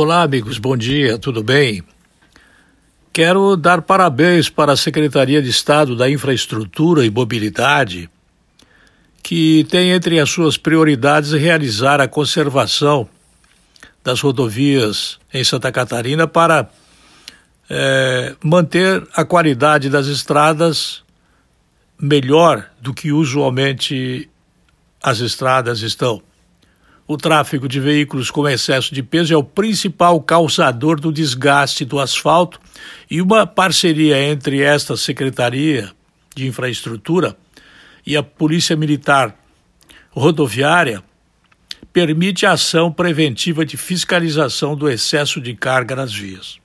Olá, amigos, bom dia, tudo bem? Quero dar parabéns para a Secretaria de Estado da Infraestrutura e Mobilidade, que tem entre as suas prioridades realizar a conservação das rodovias em Santa Catarina para é, manter a qualidade das estradas melhor do que usualmente as estradas estão. O tráfego de veículos com excesso de peso é o principal causador do desgaste do asfalto e uma parceria entre esta Secretaria de Infraestrutura e a Polícia Militar Rodoviária permite a ação preventiva de fiscalização do excesso de carga nas vias.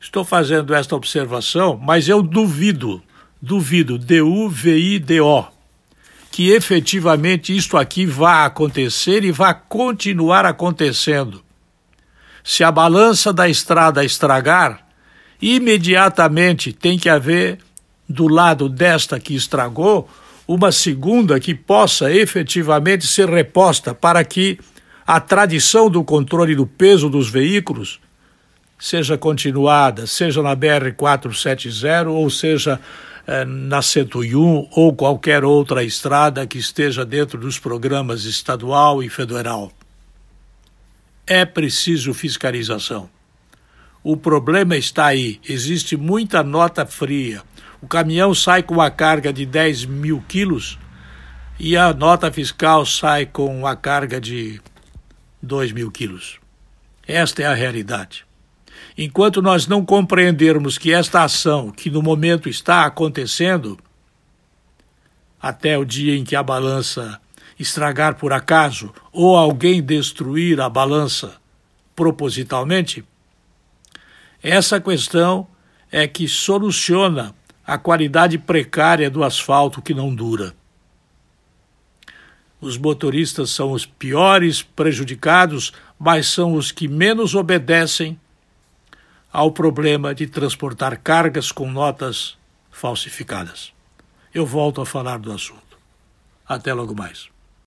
Estou fazendo esta observação, mas eu duvido, duvido, D-U-V-I-D-O, que efetivamente isto aqui vá acontecer e vá continuar acontecendo. Se a balança da estrada estragar, imediatamente tem que haver, do lado desta que estragou, uma segunda que possa efetivamente ser reposta para que a tradição do controle do peso dos veículos seja continuada, seja na BR 470 ou seja eh, na 101 ou qualquer outra estrada que esteja dentro dos programas estadual e federal. É preciso fiscalização. O problema está aí. Existe muita nota fria. O caminhão sai com uma carga de 10 mil quilos e a nota fiscal sai com uma carga de 2 mil quilos. Esta é a realidade. Enquanto nós não compreendermos que esta ação, que no momento está acontecendo, até o dia em que a balança estragar por acaso ou alguém destruir a balança propositalmente, essa questão é que soluciona a qualidade precária do asfalto que não dura. Os motoristas são os piores prejudicados, mas são os que menos obedecem ao problema de transportar cargas com notas falsificadas. Eu volto a falar do assunto. Até logo mais.